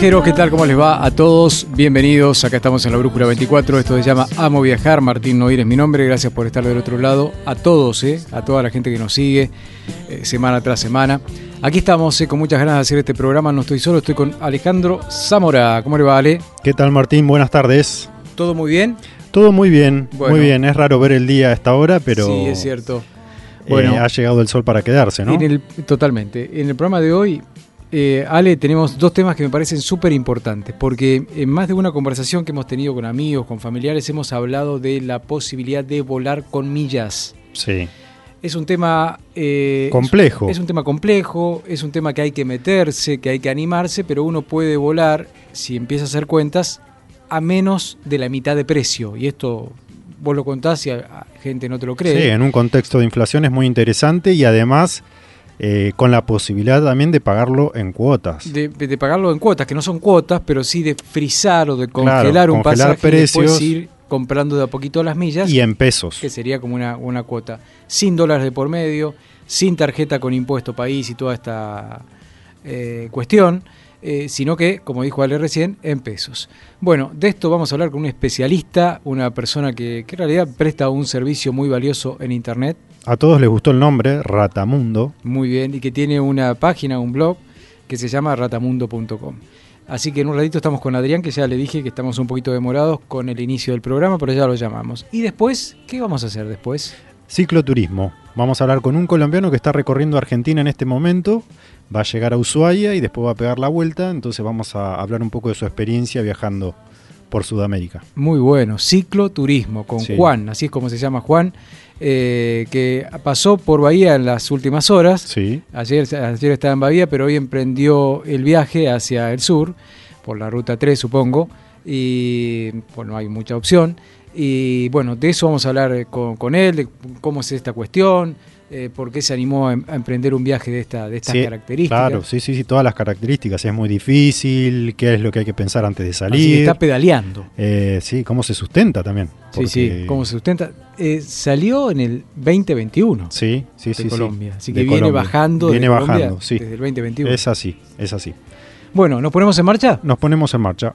Viajeros, ¿qué tal? ¿Cómo les va a todos? Bienvenidos, acá estamos en la Brújula 24, esto se llama Amo Viajar, Martín Noir es mi nombre, gracias por estar del otro lado, a todos, ¿eh? a toda la gente que nos sigue eh, semana tras semana. Aquí estamos eh, con muchas ganas de hacer este programa, no estoy solo, estoy con Alejandro Zamora, ¿cómo le va Ale? ¿Qué tal Martín? Buenas tardes. ¿Todo muy bien? Todo muy bien, Bueno. muy bien. Es raro ver el día a esta hora, pero Sí, es cierto. Bueno, ha llegado el sol para quedarse, ¿no? En el, totalmente. En el programa de hoy, eh, Ale, tenemos dos temas que me parecen súper importantes, porque en más de una conversación que hemos tenido con amigos, con familiares, hemos hablado de la posibilidad de volar con millas. Sí. Es un tema... eh, Complejo. Es, es un tema complejo, es un tema que hay que meterse, que hay que animarse, pero uno puede volar, si empieza a hacer cuentas, a menos de la mitad de precio. Y esto vos lo contás y a, a gente no te lo cree. Sí, en un contexto de inflación es muy interesante y además eh, con la posibilidad también de pagarlo en cuotas. de, de pagarlo en cuotas, que no son cuotas, pero sí de frizar o de Claro, congelar un congelar pasaje y después precios. ir comprando de a poquito las millas, Y en pesos. que sería como una, una cuota. Sin dólares de por medio, sin tarjeta con impuesto país y toda esta eh, cuestión, eh, sino que, como dijo Ale recién, en pesos. Bueno, de esto vamos a hablar con un especialista, una persona que, que en realidad presta un servicio muy valioso en Internet, A todos les gustó el nombre, Ratamundo. muy bien, y que tiene una página, un blog, que se llama ratamundo.com. Así que en un ratito estamos con Adrián, que ya le dije que estamos un poquito demorados con el inicio del programa, pero ya lo llamamos. ¿Y después? ¿Qué vamos a hacer después? Cicloturismo. Vamos a hablar con un colombiano que está recorriendo Argentina en este momento. Va a llegar a Ushuaia y después va a pegar la vuelta. Entonces vamos a hablar un poco de su experiencia viajando por Sudamérica. Muy bueno, cicloturismo con Sí. Juan, así es como se llama Juan, eh, que pasó por Bahía en las últimas horas. Sí. Ayer, ayer estaba en Bahía, pero hoy emprendió el viaje hacia el sur, por la ruta 3 supongo, y bueno, hay mucha opción. Y bueno, de eso vamos a hablar eh, con, con él, de cómo es esta cuestión, eh, por qué se animó a, em- a emprender un viaje de, esta, de estas Sí, características. Claro, sí, sí, sí, todas las características. Es muy difícil, qué es lo que hay que pensar antes de Así que salir. está pedaleando. Eh, sí, cómo se sustenta también. Sí, sí, cómo se sustenta. Eh, salió en el 2021 Sí, sí, de sí. sí, Colombia, así de que viene Colombia. bajando Viene de Colombia bajando, sí. desde el 2021. Es así, es así. Bueno, ¿nos ponemos en marcha? Nos ponemos en marcha.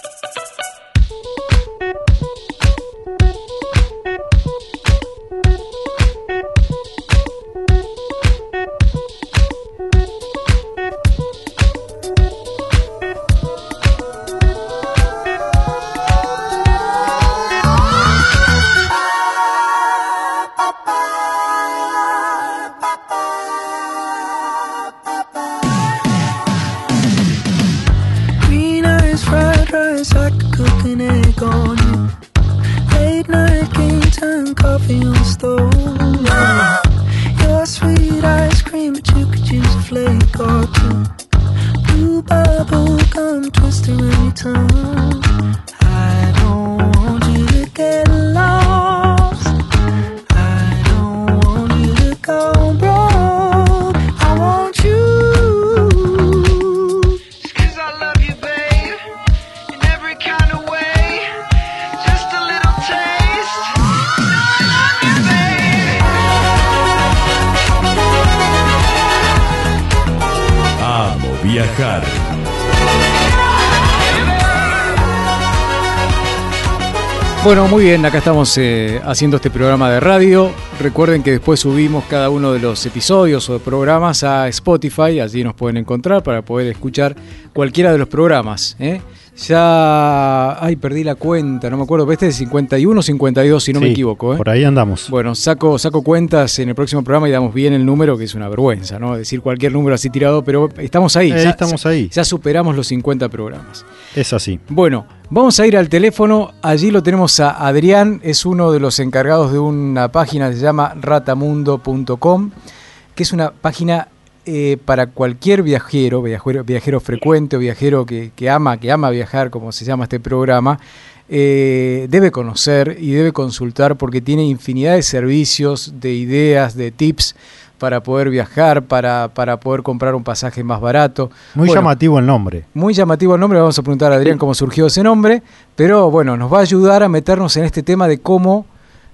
Time coffee on the stove. Your sweet ice cream, but you could use a flake or two. Blue bubble gum twister in your tongue. Bueno, muy bien, acá estamos eh, haciendo este programa de radio. Recuerden que después subimos cada uno de los episodios o programas a Spotify, allí nos pueden encontrar para poder escuchar cualquiera de los programas. ¿eh? Ya, ay, perdí la cuenta, no me acuerdo, pero este es 51 o 52, si no me equivoco. ¿eh? Por ahí andamos. Bueno, saco, saco cuentas en el próximo programa y damos bien el número, que es una vergüenza, ¿no? Decir cualquier número así tirado, pero estamos ahí. Eh, ya, estamos ahí. Ya superamos los 50 programas. Es así. Bueno, vamos a ir al teléfono. Allí lo tenemos a Adrián, es uno de los encargados de una página que se llama ratamundo.com, que es una página eh, para cualquier viajero, viajero, viajero frecuente o viajero que, que ama, que ama viajar, como se llama este programa. eh, debe conocer y debe consultar porque tiene infinidad de servicios, de ideas, de tips para poder viajar, para, para poder comprar un pasaje más barato. Muy Bueno, llamativo el nombre. muy llamativo el nombre, vamos a preguntar a Adrián cómo surgió ese nombre, pero bueno, nos va a ayudar a meternos en este tema de cómo,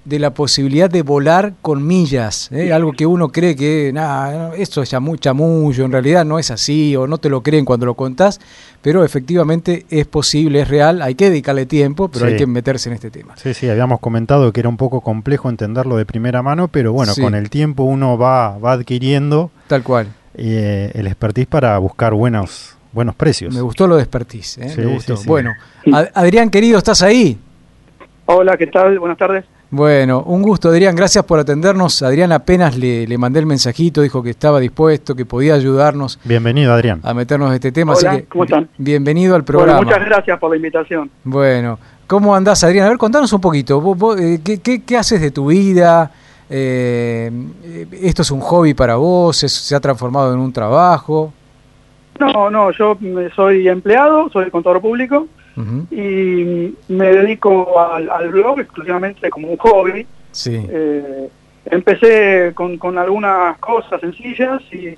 de la posibilidad de volar con millas, ¿eh? algo que uno cree que, nada, esto es chamu- chamullo, en realidad no es así, o no te lo creen cuando lo contás, pero efectivamente es posible, es real, hay que dedicarle tiempo, pero Sí. hay que meterse en este tema. Sí, sí, habíamos comentado que era un poco complejo entenderlo de primera mano, pero bueno, Sí. con el tiempo uno va, va adquiriendo Tal cual. eh, el expertise para buscar buenos, buenos precios. Me gustó lo de expertise, ¿eh? Sí, me gustó. sí, sí. Bueno, Ad- Adrián querido, ¿estás ahí? Hola, ¿qué tal? Buenas tardes. Bueno, un gusto, Adrián. Gracias por atendernos. Adrián apenas le, le mandé el mensajito, dijo que estaba dispuesto, que podía ayudarnos Bienvenido, Adrián. a meternos en este tema. Hola, así que ¿cómo están? bienvenido al Bueno, programa. muchas gracias por la invitación. Bueno, ¿cómo andás, Adrián? A ver, contanos un poquito. Vos- vos, eh, ¿qué, qué, qué haces de tu vida? Eh, ¿Esto es un hobby para vos? ¿Es- ¿Se ha transformado en un trabajo? No, no, yo mm, soy empleado, soy contador público Y me dedico al, al blog exclusivamente como un hobby. Sí, Eh, empecé con, con algunas cosas sencillas y,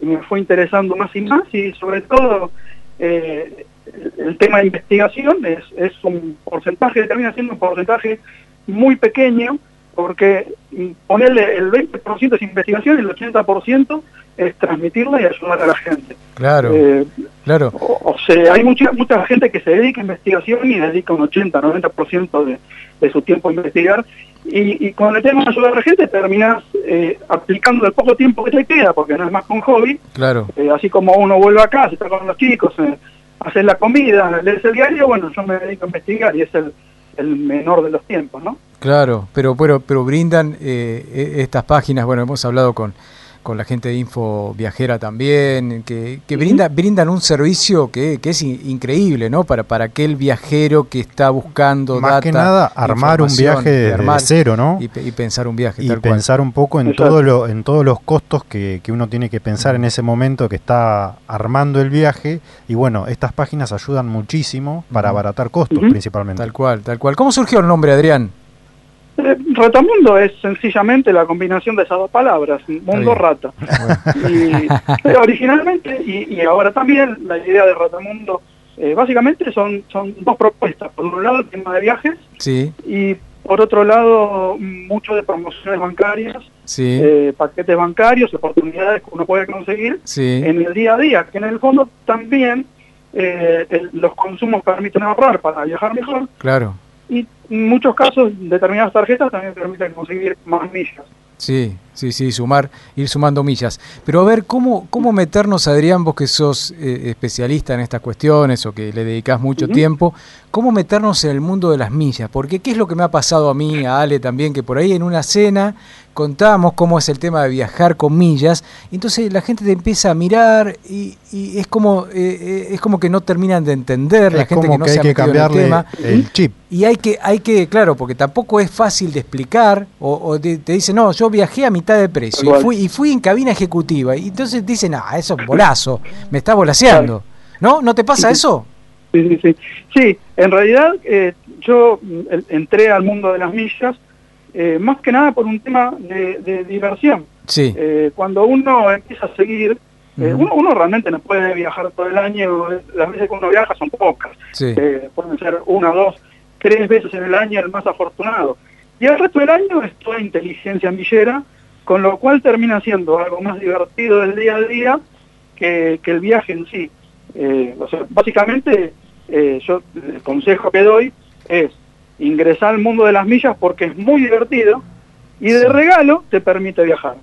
y me fue interesando más y más y sobre todo eh, el, el tema de investigación es, es un porcentaje, termina siendo un porcentaje muy pequeño porque mm, ponerle el 20% es investigación y el 80% es transmitirla y ayudar a la gente. claro, Eh, claro. o, o sea, hay mucha mucha gente que se dedica a investigación y dedica un 80, 90% de, de su tiempo a investigar. Y, y con el tema de ayudar a la gente terminas eh, aplicando el poco tiempo que te queda, porque no es más que un hobby. Claro, Eh, así como uno vuelve a casa, está con los chicos, eh, hacer la comida, lees el diario, bueno, yo me dedico a investigar y es el, el menor de los tiempos, ¿no? Claro, pero pero, pero brindan eh, e- estas páginas, bueno, hemos hablado con, con la gente de Info Viajera también, que, que brinda, brindan un servicio que, que es in- increíble, ¿no? Para, para aquel viajero que está buscando Más data, que nada, armar un viaje armar cero, ¿no? Y, pe- y pensar un viaje, y tal cual. pensar un poco en todo lo, en todos los costos que, que uno tiene que pensar en ese momento que está armando el viaje y bueno estas páginas ayudan muchísimo para abaratar costos principalmente Tal cual, tal cual. ¿Cómo surgió el nombre, Adrián? Eh, Ratamundo es sencillamente la combinación de esas dos palabras, mundo rata. Y, pero originalmente, y, y ahora también, la idea de Ratamundo, eh, básicamente son, son dos propuestas. Por un lado, el tema de viajes, Sí, y por otro lado, mucho de promociones bancarias, sí, eh, paquetes bancarios, oportunidades que uno puede conseguir sí. en el día a día, que en el fondo también eh, el- los consumos permiten ahorrar para viajar mejor, Claro, y en muchos casos determinadas tarjetas también permiten conseguir más millas. sí, Sí, sí, sumar, ir sumando millas. Pero a ver, ¿cómo, cómo meternos, Adrián, vos que sos eh, especialista en estas cuestiones o que le dedicás mucho tiempo, cómo meternos en el mundo de las millas? Porque qué es lo que me ha pasado a mí, a Ale también, que por ahí en una cena contábamos cómo es el tema de viajar con millas, y entonces la gente te empieza a mirar y, y es como eh, eh, es como que no terminan de entender la gente como que no que se hay ha que metido en el cambiarle tema. el chip. Y hay que, hay que, claro, porque tampoco es fácil de explicar, o, o te, te dicen, no, yo viajé a mitad de precio y fui, y fui en cabina ejecutiva. Y entonces dicen, ah, eso es bolazo, me está volaseando. ¿No? ¿No te pasa Sí. eso? Sí, sí, sí. Sí, en realidad eh, yo mm, entré al mundo de las millas eh, más que nada por un tema de, de diversión. Sí. Eh, cuando uno empieza a seguir, eh, uno, uno realmente no puede viajar todo el año, las veces que uno viaja son pocas, Sí. Pueden ser una, dos, tres veces en el año el más afortunado. Y el resto del año es toda inteligencia millera, con lo cual termina siendo algo más divertido del día a día que, que el viaje en sí. Eh, o sea, básicamente, eh, yo el consejo que doy es ingresar al mundo de las millas porque es muy divertido y de Sí. regalo te permite viajar.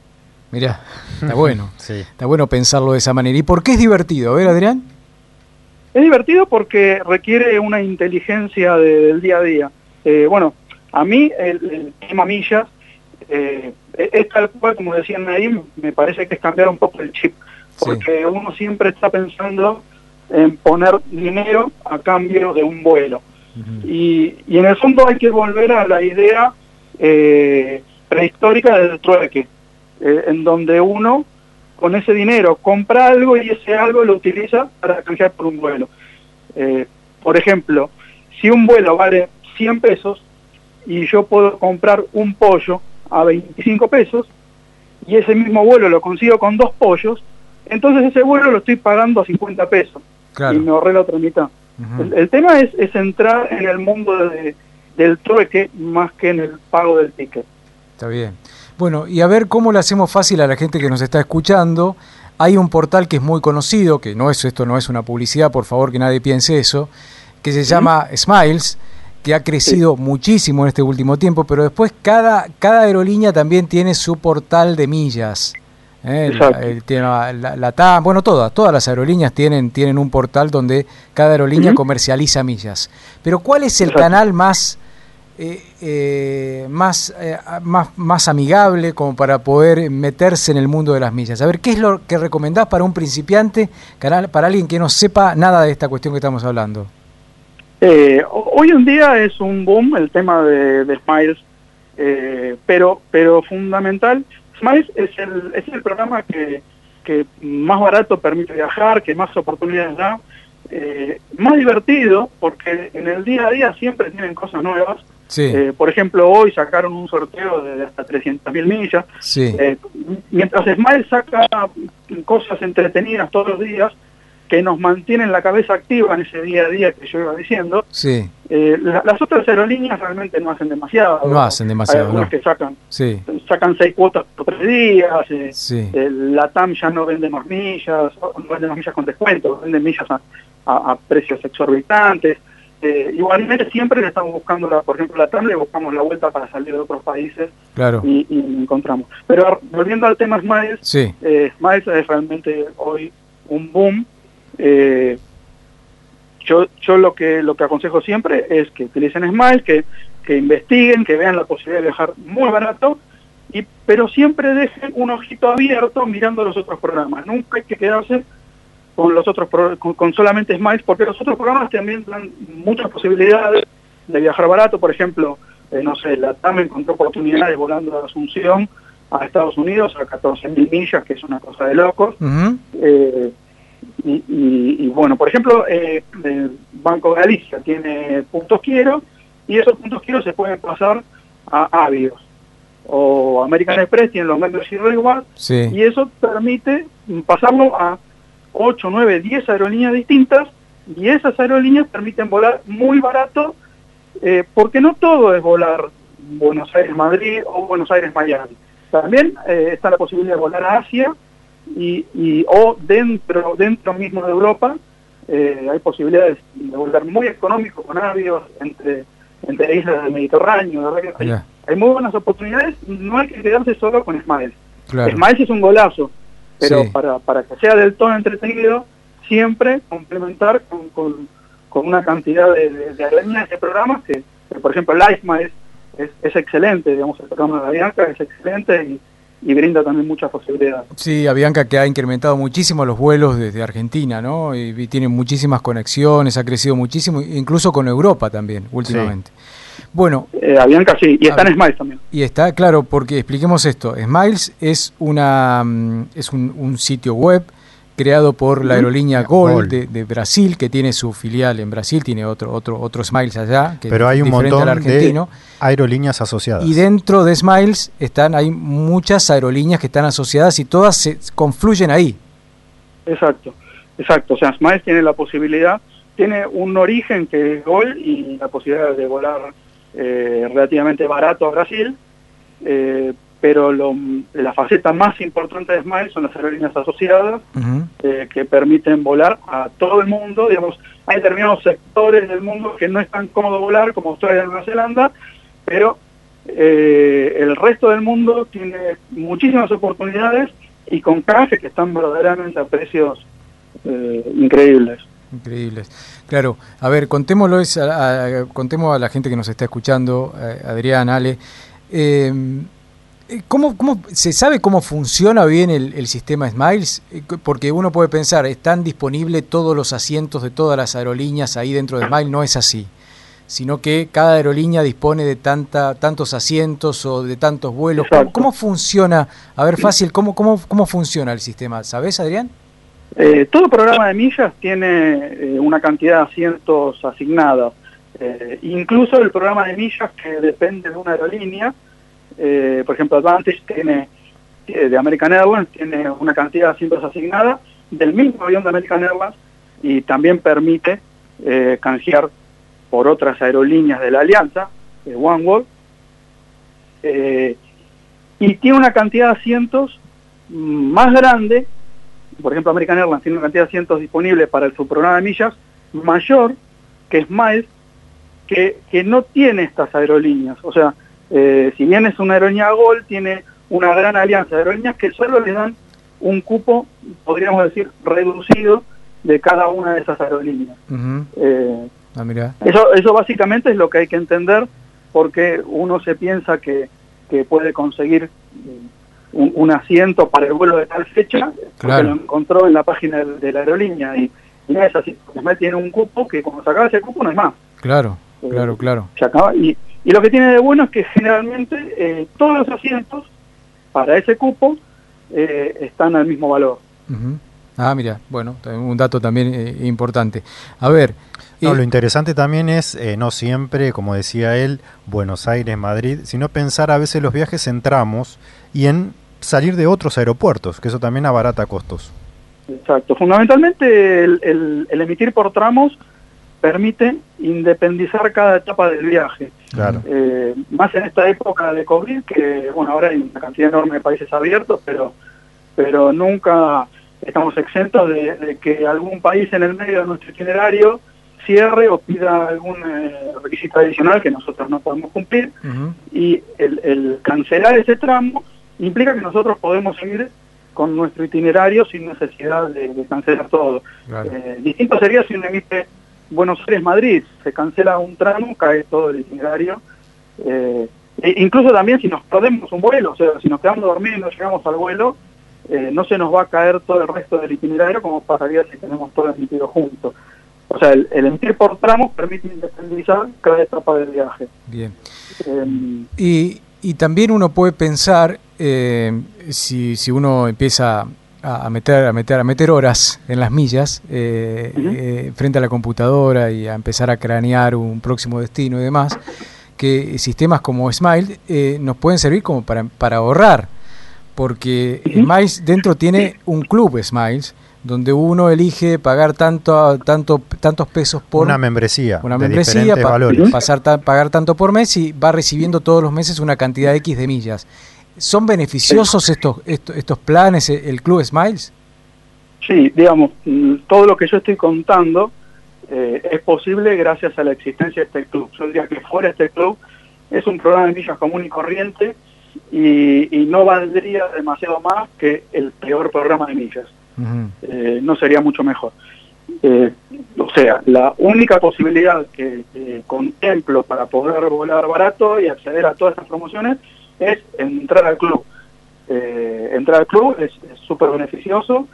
Mirá, está bueno. Sí. Está bueno pensarlo de esa manera. ¿Y por qué es divertido? A ver, Adrián. Es divertido porque requiere una inteligencia de- del día a día. Eh, bueno, a mí el, el tema millas eh, es tal cual, como decían ahí, me parece que es cambiar un poco el chip. Sí. Porque uno siempre está pensando en poner dinero a cambio de un vuelo. Y, y en el fondo hay que volver a la idea eh, prehistórica del trueque, eh, en donde uno con ese dinero compra algo y ese algo lo utiliza para canjear por un vuelo. Eh, por ejemplo, si un vuelo vale 100 pesos y yo puedo comprar un pollo a 25 pesos y ese mismo vuelo lo consigo con dos pollos, entonces ese vuelo lo estoy pagando a 50 pesos Claro. y me ahorré la otra mitad. El, el tema es, es entrar en el mundo de- del trueque más que en el pago del ticket. Está bien. Bueno, y a ver cómo le hacemos fácil a la gente que nos está escuchando. Hay un portal que es muy conocido, que no es esto no es una publicidad, por favor que nadie piense eso, que se llama Smiles, que ha crecido muchísimo en este último tiempo, pero después cada, cada aerolínea también tiene su portal de millas. ¿Eh? El- el tema- la, la TAM, bueno, todas, todas las aerolíneas tienen, tienen un portal donde cada aerolínea comercializa millas. Pero ¿cuál es el Exacto. canal más eh, eh, más, eh, más, más amigable como para poder meterse en el mundo de las millas. A ver, ¿qué es lo que recomendás para un principiante, para, para alguien que no sepa nada de esta cuestión que estamos hablando? Eh, ho- hoy en día es un boom el tema de, de Smiles, eh, pero pero fundamental, Smiles es el, es el programa que, que más barato permite viajar, que más oportunidades da, eh, más divertido, porque en el día a día siempre tienen cosas nuevas. Sí, Eh, por ejemplo, hoy sacaron un sorteo de hasta 300.000 millas. sí, Eh, mientras Smile saca cosas entretenidas todos los días que nos mantienen la cabeza activa en ese día a día que yo iba diciendo, sí, eh, la- las otras aerolíneas realmente no hacen demasiado. No hacen demasiado, Hay no. que sacan, sí, sacan seis cuotas por tres días, eh, sí. eh, la TAM ya no vende más millas, no vende más millas con descuento, vende millas a, a- a precios exorbitantes. Eh, igualmente siempre le estamos buscando, la, por ejemplo, la TAM le buscamos la vuelta para salir de otros países Claro, y, y encontramos. Pero volviendo al tema Smiles, sí, eh, Smiles es realmente hoy un boom. Eh, yo yo lo que lo que aconsejo siempre es que utilicen Smiles, que, que investiguen, que vean la posibilidad de viajar muy barato, y pero siempre dejen un ojito abierto mirando los otros programas. Nunca hay que quedarse con los otros con, con solamente Smiles, porque los otros programas también dan muchas posibilidades de viajar barato. Por ejemplo, eh, no sé, la TAM encontró oportunidades volando de Asunción a Estados Unidos a 14.000 millas, que es una cosa de locos. Eh, y, y- y, bueno, por ejemplo, eh, el Banco Galicia tiene puntos quiero y esos puntos quiero se pueden pasar a Avios o American Express tienen los Membership Rewards sí, y eso permite pasarlo a 8, 9, 10 aerolíneas distintas y esas aerolíneas permiten volar muy barato eh, porque no todo es volar Buenos Aires-Madrid o Buenos Aires-Miami. También eh, está la posibilidad de volar a Asia y, y o dentro dentro mismo de Europa eh, hay posibilidades de volar muy económico con avios entre entre islas del Mediterráneo. de verdad que hay, muy buenas oportunidades, no hay que quedarse solo con Smiles. Claro. Smiles es un golazo, pero Sí. para, para que sea del todo entretenido, siempre complementar con, con, con una cantidad de, de, de de programas que, que, por ejemplo, Life Miles es, es excelente, digamos, el programa de Avianca es excelente y, y brinda también muchas posibilidades. Sí, Avianca que ha incrementado muchísimo los vuelos desde Argentina, ¿no? Y, y tiene muchísimas conexiones, ha crecido muchísimo, incluso con Europa también, últimamente. Bueno, Eh, Avianca sí, y está en Smiles también. y está claro, porque expliquemos esto. Smiles es una mm, es un, un sitio web creado por la aerolínea Gol, Gol. De, de Brasil, que tiene su filial en Brasil, tiene otro otro otro Smiles allá, que Pero es hay un diferente al montón de argentino. aerolíneas asociadas. Y dentro de Smiles están hay muchas aerolíneas que están asociadas y todas se confluyen ahí. Exacto, exacto. O sea, Smiles tiene la posibilidad, tiene un origen que es Gol y la posibilidad de volar eh, relativamente barato a Brasil, eh, pero lo- la faceta más importante de Smiles son las aerolíneas asociadas eh, que permiten volar a todo el mundo. Digamos, hay determinados sectores del mundo que no es tan cómodo volar como Australia y Nueva Zelanda, pero eh, el resto del mundo tiene muchísimas oportunidades y con cajes que están verdaderamente a precios eh, increíbles. Increíbles. Claro, a ver, contémoslo es a, a- contemos a la gente que nos está escuchando, Adrián, Ale, ¿cómo, cómo, ¿se sabe cómo funciona bien el, el sistema Smiles? Eh, Porque uno puede pensar, ¿están disponibles todos los asientos de todas las aerolíneas ahí dentro de Smiles? No es así, sino que cada aerolínea dispone de tanta, tantos asientos o de tantos vuelos. ¿Cómo, cómo funciona? A ver, fácil, ¿cómo, cómo, cómo funciona el sistema? ¿Sabes, Adrián? Eh, todo programa de millas tiene eh, una cantidad de asientos asignadas. Eh, incluso el programa de millas que depende de una aerolínea, eh, por ejemplo Advantage tiene eh, de American Airlines tiene una cantidad de asientos asignada del mismo avión de American Airlines y también permite eh, canjear por otras aerolíneas de la alianza, eh, OneWorld, eh, y tiene una cantidad de asientos mm, más grande por ejemplo, American Airlines tiene una cantidad de asientos disponibles para el, su programa de millas mayor que Smiles, que, que no tiene estas aerolíneas. O sea, eh, si bien es una aerolínea Gol, tiene una gran alianza de aerolíneas que solo le dan un cupo, podríamos decir, reducido de cada una de esas aerolíneas. Eh, Ah, eso, eso básicamente es lo que hay que entender porque uno se piensa que, que puede conseguir mm, un, un asiento para el vuelo de tal fecha porque Claro. lo encontró en la página de, de la aerolínea y, y no es así. Además tiene un cupo que cuando se acaba ese cupo no es más. Claro, Eh, claro, claro. Se acaba y, y lo que tiene de bueno es que generalmente eh, todos los asientos para ese cupo eh, están al mismo valor. Ah, mira, bueno, un dato también eh, importante. A ver, No, eh, lo interesante también es, eh, no siempre, como decía él, Buenos Aires, Madrid, sino pensar a veces los viajes en tramos y en salir de otros aeropuertos, que eso también abarata costos. Exacto. Fundamentalmente el, el- el emitir por tramos permite independizar cada etapa del viaje. Claro. Eh, más en esta época de COVID, que bueno, ahora hay una cantidad enorme de países abiertos, pero, pero nunca estamos exentos de, de que algún país en el medio de nuestro itinerario cierre o pida algún eh, requisito adicional que nosotros no podemos cumplir y el, el cancelar ese tramo implica que nosotros podemos seguir con nuestro itinerario sin necesidad de, de cancelar todo. claro. Eh, distinto sería si uno emite Buenos Aires-Madrid, se cancela un tramo, cae todo el itinerario. Eh, e incluso también si nos perdemos un vuelo, o sea, si nos quedamos dormidos y no llegamos al vuelo, eh, no se nos va a caer todo el resto del itinerario como pasaría si tenemos todo emitido junto. O sea, el, el emitir por tramos permite independizar cada etapa del viaje. Bien. Eh, Y, y también uno puede pensar, eh, si, si uno empieza a, meter, a, meter, a meter horas en las millas eh, eh, frente a la computadora y a empezar a cranear un próximo destino y demás, que sistemas como Smile eh, nos pueden servir como para, para ahorrar, porque Ujú. Smiles dentro tiene un club Smiles, donde uno elige pagar tanto, tanto, tantos pesos por una membresía una de membresía pa- valores. pasar ta- pagar tanto por mes y va recibiendo todos los meses una cantidad X de millas. ¿Son beneficiosos estos, estos, estos planes, eh, el Club Smiles? Sí, digamos, mm, todo lo que yo estoy contando eh, es posible gracias a la existencia de este club. Yo diría que fuera este club es un programa de millas común y corriente y, y no valdría demasiado más que el peor programa de millas. Eh, no sería mucho mejor. Eh, o sea, la única posibilidad que, que contemplo para poder volar barato y acceder a todas estas promociones es entrar al club. Eh, entrar al club es súper beneficioso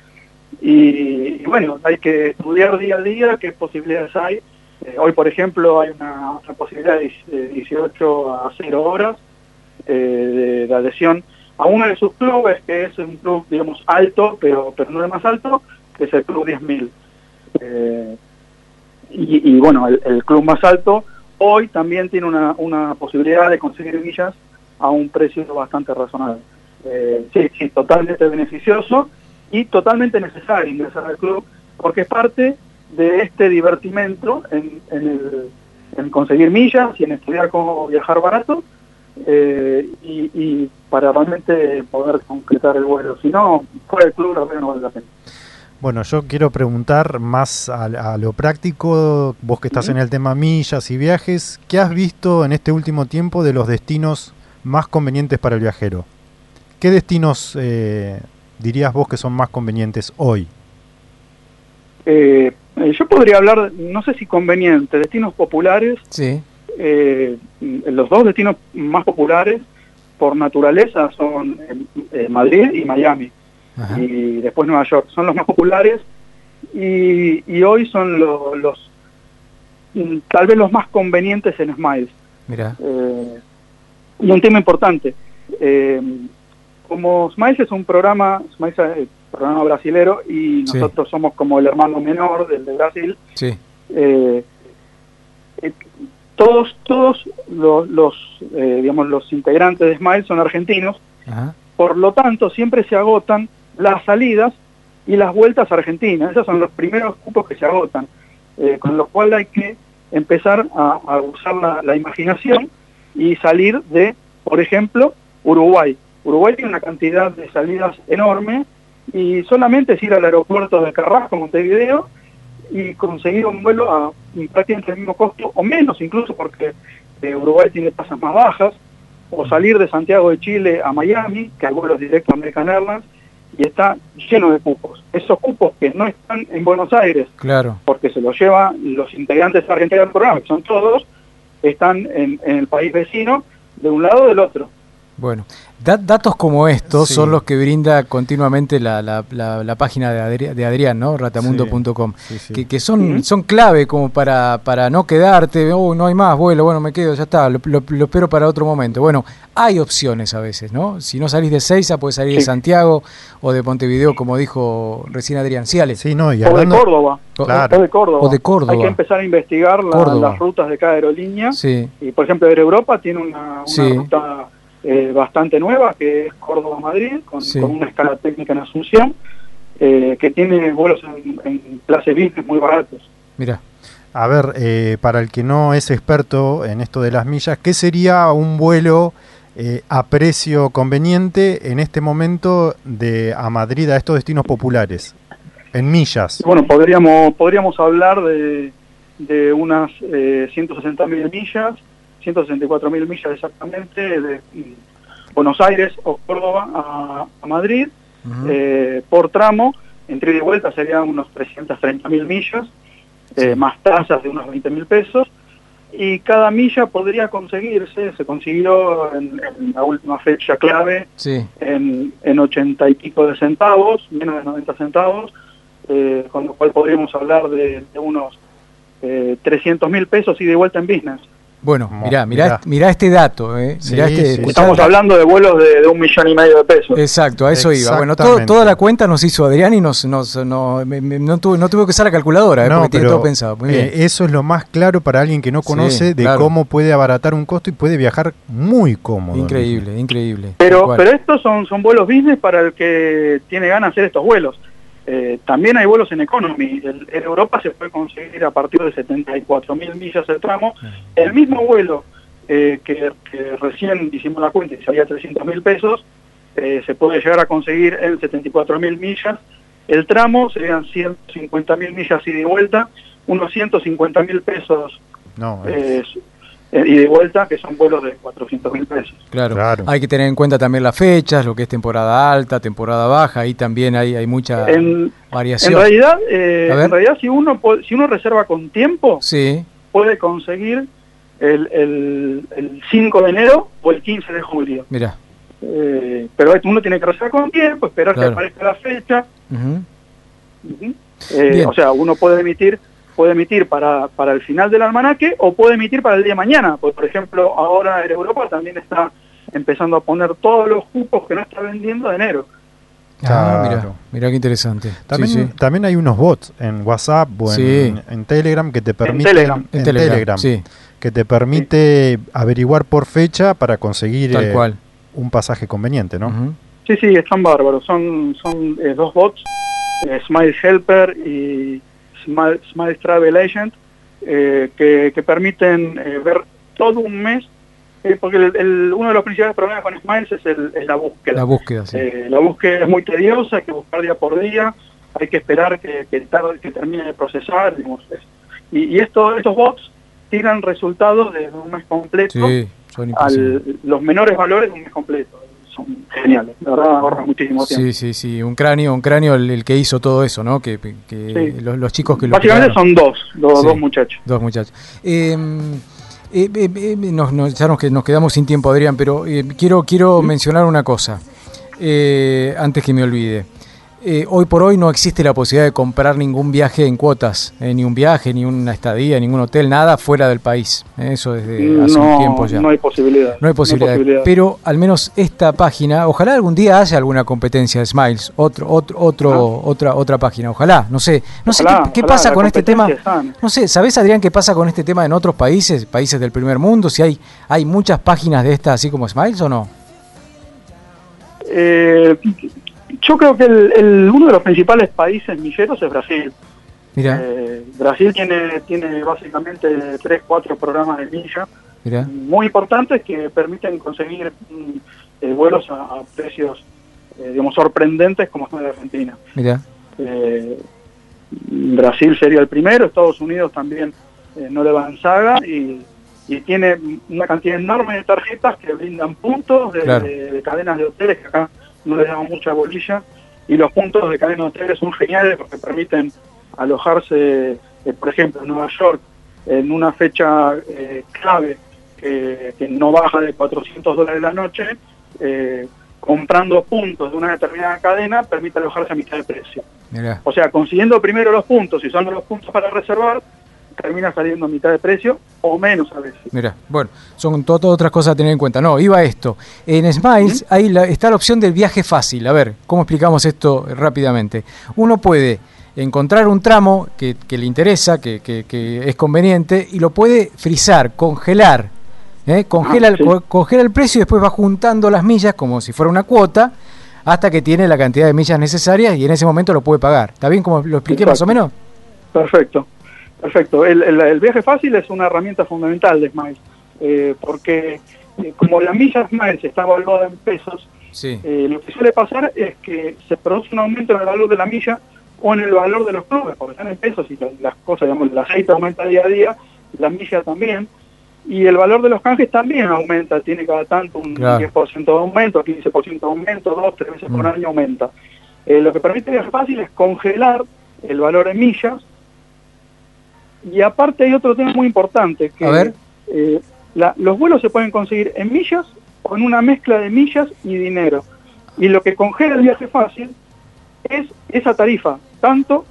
y, bueno, hay que estudiar día a día qué posibilidades hay. Eh, hoy, por ejemplo, hay una, posibilidad de 18 a 0 horas eh, de, adhesión a uno de sus clubes, que es un club, digamos, alto, pero, pero no el más alto, que es el Club 10.000. Eh, y, y bueno, el, el club más alto hoy también tiene una, una posibilidad de conseguir villas a un precio bastante razonable. Eh, sí, sí, totalmente beneficioso y totalmente necesario ingresar al club porque es parte de este divertimento en, en, el- en conseguir millas y en estudiar cómo viajar barato eh, y, y para realmente poder concretar el vuelo. Si no, fuera del club la verdad no vale la pena. Bueno, yo quiero preguntar más a, a lo práctico, vos que estás en el tema millas y viajes, ¿qué has visto en este último tiempo de los destinos más convenientes para el viajero? ¿Qué destinos eh, dirías vos que son más convenientes hoy? Eh, eh, yo podría hablar, no sé si conveniente, destinos populares Sí. eh, los dos destinos más populares por naturaleza son eh, eh, Madrid y Miami Ajá. y después Nueva York son los más populares y, y hoy son lo- los mm, tal vez los más convenientes en Smiles Mira. Eh, y un tema importante eh, como Smiles es un programa Smiles es un programa brasilero y Sí. nosotros somos como el hermano menor del de Brasil Sí. eh, eh, todos todos los, los, eh, digamos los integrantes de Smile son argentinos Ajá. por lo tanto siempre se agotan las salidas y las vueltas a Argentina esos son los primeros cupos que se agotan eh, con lo cual hay que empezar a, a usar la, la imaginación y salir de por ejemplo Uruguay Uruguay tiene una cantidad de salidas enorme y solamente es ir al aeropuerto de Carrasco, Montevideo, y conseguir un vuelo a prácticamente el mismo costo o menos incluso porque eh, Uruguay tiene tasas más bajas o salir de Santiago de Chile a Miami que hay vuelos directos a American Airlines y está lleno de cupos esos cupos que no están en Buenos Aires Claro. porque se los llevan los integrantes argentinos del programa que son todos están en, en el país vecino de un lado o del otro Bueno, da- datos como estos Sí. son los que brinda continuamente la, la- la- la página de, Adri- de Adrián, ¿no? Ratamundo.com. Sí, sí. Que, que son, son clave como para, para no quedarte, oh, no hay más vuelo, bueno, me quedo, ya está, lo, lo- lo espero para otro momento. Bueno, hay opciones a veces, ¿no? Si no salís de Seiza, puedes salir de. Santiago o de Montevideo, como dijo recién Adrián. Sí, Ale. Sí, no, y o de Córdoba O- Claro. o de Córdoba O de Córdoba. hay que empezar a investigar las rutas de cada aerolínea Sí, Y por ejemplo, Air Europa tiene una, una Sí. ruta eh, bastante nueva que es Córdoba-Madrid, con, Sí. con una escala técnica en Asunción, eh, que tiene vuelos en, en clase business muy baratos. mira. a ver, eh, para el que no es experto en esto de las millas, ¿qué sería un vuelo eh, a precio conveniente en este momento de a Madrid a estos destinos populares? En millas. Bueno, podríamos podríamos hablar de, de unas eh, 160.000 millas, 164.000 millas exactamente, de mm, Buenos Aires o Córdoba a, a Madrid. Eh, por tramo, entre ida y vuelta serían unos 330.000 millas, eh, más tasas de unos 20.000 pesos, y cada milla podría conseguirse, se consiguió en, en la última fecha clave, Sí, en, en 80 y pico de centavos, menos de 90 centavos, eh, con lo cual podríamos hablar de, de unos eh, 300.000 pesos y de vuelta en business. Bueno, mirá, mirá, mirá. est- mirá este dato, ¿eh? Sí, Mirá este, sí, Estamos hablando de vuelos de, de un millón y medio de pesos. Exacto, a eso iba. Bueno, todo- toda la cuenta nos hizo Adrián y nos, nos no, me- me- no, tuve, no tuve que usar la calculadora, ¿eh? porque tiene todo pensado. Muy bien. eh, eso es lo más claro para alguien que no Sí, conoce de claro. cómo puede abaratar un costo y puede viajar muy cómodo. increíble, increíble. Pero, pero estos son, son vuelos business para el que tiene ganas de hacer estos vuelos. Eh, también hay vuelos en economy. El- en Europa se puede conseguir a partir de 74 mil millas el tramo. El mismo vuelo eh, que, que recién hicimos la cuenta y salía 300 mil pesos, eh, se puede llegar a conseguir en 74 mil millas. El tramo serían 150 mil millas ida y de vuelta, unos 150 mil pesos No, y de vuelta, que son vuelos de 400 mil pesos. Claro. Claro. Hay que tener en cuenta también las fechas, lo que es temporada alta, temporada baja, ahí también hay, hay mucha En, variación. en realidad, eh, en realidad si uno si uno reserva con tiempo, Sí, puede conseguir el, el, el 5 de enero o el 15 de julio. mira. Eh, pero uno tiene que reservar con tiempo, esperar Claro. que aparezca la fecha. Ujú. Eh, Bien. o sea, uno puede emitir puede emitir para, para el final del almanaque o puede emitir para el día de mañana. Pues, por ejemplo, ahora en Europa también está empezando a poner todos los cupos que no está vendiendo de enero. Ah, mira, Claro. mira qué interesante. También, Sí, sí. también hay unos bots en WhatsApp o en, Sí. en Telegram que te permiten Telegram. En Telegram, sí, que te permite averiguar por fecha para conseguir tal eh, cual. un pasaje conveniente, ¿no? Sí, sí, están bárbaros. Son, son eh, dos bots, eh, Smile Helper y Smile, Smile Travel Agent, eh, que, que permiten eh, ver todo un mes, eh, porque el- el- uno de los principales problemas con Smiles es, el- es la búsqueda. La búsqueda, sí. La búsqueda es muy tediosa, hay que buscar día por día, hay que esperar que, que, tarde- que termine de procesar. digamos, y y esto, estos bots tiran resultados de un mes completo Sí, son al, los menores valores de un mes completo. Son geniales, la verdad muchísimo tiempo. Sí, sí, sí, un cráneo, un cráneo el, el que hizo todo eso, ¿no? Que, que Sí. los, los chicos que lo Básicamente son dos, los Sí. dos muchachos. Dos muchachos. Eh, eh, eh, eh, nos, nos- ya nos quedamos sin tiempo, Adrián, pero eh, quiero, quiero mencionar una cosa, eh, antes que me olvide. Eh, hoy por hoy no existe la posibilidad de comprar ningún viaje en cuotas, eh, ni un viaje, ni una estadía, ningún hotel, nada fuera del país. Eh, eso desde hace un no, tiempo ya. no hay posibilidad. No hay posibilidad. Pero al menos esta página, ojalá algún día haya alguna competencia de Smiles, otro, otro, otro, otra, otra página, ojalá. No sé, no sé qué, qué ojalá, pasa con este tema. sana. No sé, ¿sabés Adrián qué pasa con este tema en otros países, países del primer mundo? Si hay, hay muchas páginas de estas así como Smiles o no? Eh, yo creo que el, el- uno de los principales países milleros es Brasil. Mira, Eh, Brasil tiene, tiene básicamente tres, cuatro programas de milla muy importantes que permiten conseguir mm, eh, vuelos a, a precios, eh, digamos, sorprendentes como son de Argentina. mira. Eh, Brasil sería el primero, Estados Unidos también eh, no le va en saga y, y tiene una cantidad enorme de tarjetas que brindan puntos de, Claro. de- de cadenas de hoteles que acá no le damos mucha bolilla y los puntos de cadenas de hoteles son geniales porque permiten alojarse, eh, por ejemplo, en Nueva York en una fecha eh, clave que, que no baja de 400 dólares la noche, eh, comprando puntos de una determinada cadena permite alojarse a mitad de precio. Mira, O sea, consiguiendo primero los puntos y usando los puntos para reservar, termina saliendo a mitad de precio o menos a veces. mira. Bueno, son to- todas otras cosas a tener en cuenta. No, iba esto. En Smiles ahí la- está la opción del viaje fácil. A ver, ¿cómo explicamos esto rápidamente? Uno puede encontrar un tramo que, que le interesa, que, que- que es conveniente, y lo puede frizar, congelar. ¿eh? Congela, Ah, sí. co- congela el precio y después va juntando las millas como si fuera una cuota hasta que tiene la cantidad de millas necesarias y en ese momento lo puede pagar. ¿Está bien como lo expliqué más o menos? Perfecto, perfecto. El, el- el viaje fácil es una herramienta fundamental de Smiles, eh, porque eh, como la milla Smiles está evaluada en pesos, Sí. eh, lo que suele pasar es que se produce un aumento en el valor de la milla o en el valor de los clubes, porque están en pesos y la- las cosas, digamos, el aceite aumenta día a día, la milla también, y el valor de los canjes también aumenta, tiene cada tanto un Claro. 10% de aumento, 15% de aumento, dos, tres veces por Mm. año aumenta. Eh, lo que permite viaje fácil es congelar el valor en millas, y aparte hay otro tema muy importante, que A ver. eh, la- los vuelos se pueden conseguir en millas o en una mezcla de millas y dinero. Y lo que congela el viaje fácil es esa tarifa, tanto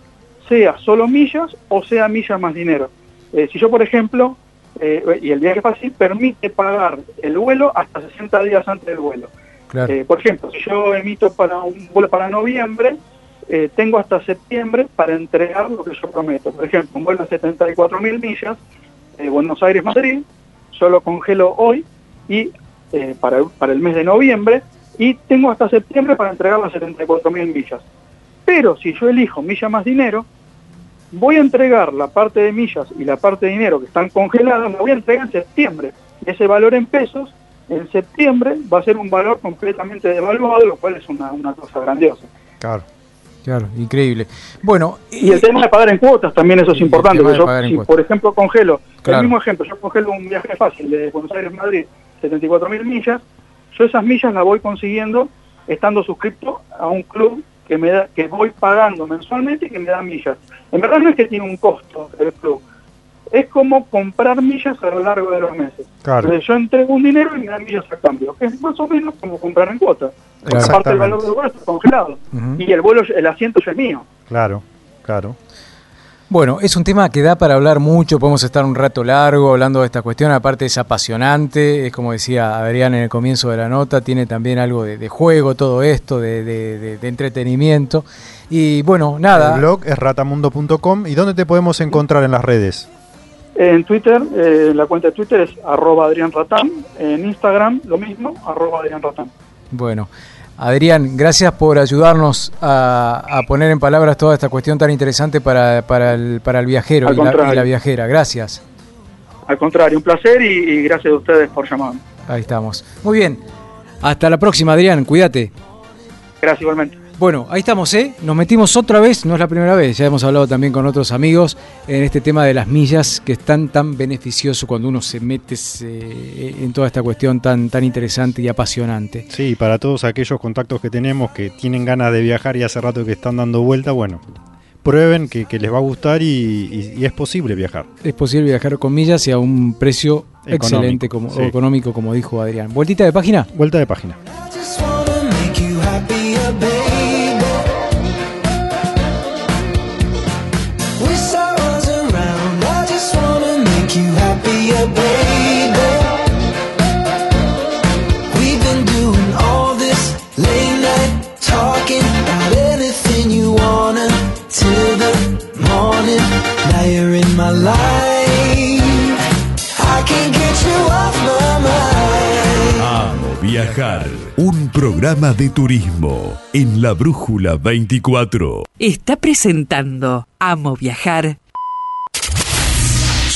sea solo millas o sea millas más dinero. Eh, si yo, por ejemplo, eh, y el viaje fácil permite pagar el vuelo hasta 60 días antes del vuelo. Claro. Eh, por ejemplo, si yo emito para un vuelo para noviembre, eh, tengo hasta septiembre para entregar lo que yo prometo. Por ejemplo, un vuelo de 74 mil millas, eh, Buenos Aires-Madrid, yo lo congelo hoy y eh, para, para el mes de noviembre y tengo hasta septiembre para entregar las 74 mil millas. Pero si yo elijo milla más dinero, voy a entregar la parte de millas y la parte de dinero que están congeladas, la voy a entregar en septiembre. Ese valor en pesos, en septiembre, va a ser un valor completamente devaluado, lo cual es una, una cosa grandiosa. Claro. Claro, increíble. Bueno, Y el tema de pagar en cuotas también eso es importante. yo, si cuotas. por ejemplo congelo, Claro. el mismo ejemplo, yo congelo un viaje fácil de Buenos Aires a Madrid, 74 mil millas, yo esas millas las voy consiguiendo estando suscrito a un club que me da, que voy pagando mensualmente y que me da millas. En verdad no es que tiene un costo el club, es como comprar millas a lo largo de los meses. Claro. Entonces yo entrego un dinero y me dan millas a cambio, que es más o menos como comprar en cuotas. Claro. Aparte el valor del vuelo está congelado. Y el vuelo, el asiento ya es mío. Claro, claro. Bueno, es un tema que da para hablar mucho, podemos estar un rato largo hablando de esta cuestión, aparte es apasionante, es como decía Adrián en el comienzo de la nota, tiene también algo de, de juego todo esto, de, de- de- de entretenimiento. Y bueno, nada, El blog es ratamundo.com. ¿Y dónde te podemos encontrar en las redes? En Twitter, eh, la cuenta de Twitter es arroba Adrián Ratán. En Instagram, lo mismo, arroba Adrián Ratán. bueno. Adrián, gracias por ayudarnos a, a poner en palabras toda esta cuestión tan interesante para, para, el, para el viajero y la, contrario. y la viajera. Gracias. Al contrario, un placer y, y gracias a ustedes por llamarme. Ahí estamos. Muy bien. Hasta la próxima, Adrián. Cuídate. Gracias igualmente. Bueno, ahí estamos, ¿eh? Nos metimos otra vez, no es la primera vez, ya hemos hablado también con otros amigos en este tema de las millas, que es tan, tan beneficioso cuando uno se mete eh, en toda esta cuestión tan, tan interesante y apasionante. Sí, para todos aquellos contactos que tenemos que tienen ganas de viajar y hace rato que están dando vuelta, bueno, prueben que, que les va a gustar y, y- y es posible viajar. Es posible viajar con millas y a un precio Económico, excelente, como, sí. o económico, como dijo Adrián. ¿Vueltita de página? Vuelta de página. My life. I can't get you off my mind. Amo Viajar, un programa de turismo en la Brújula 24. Está presentando Amo Viajar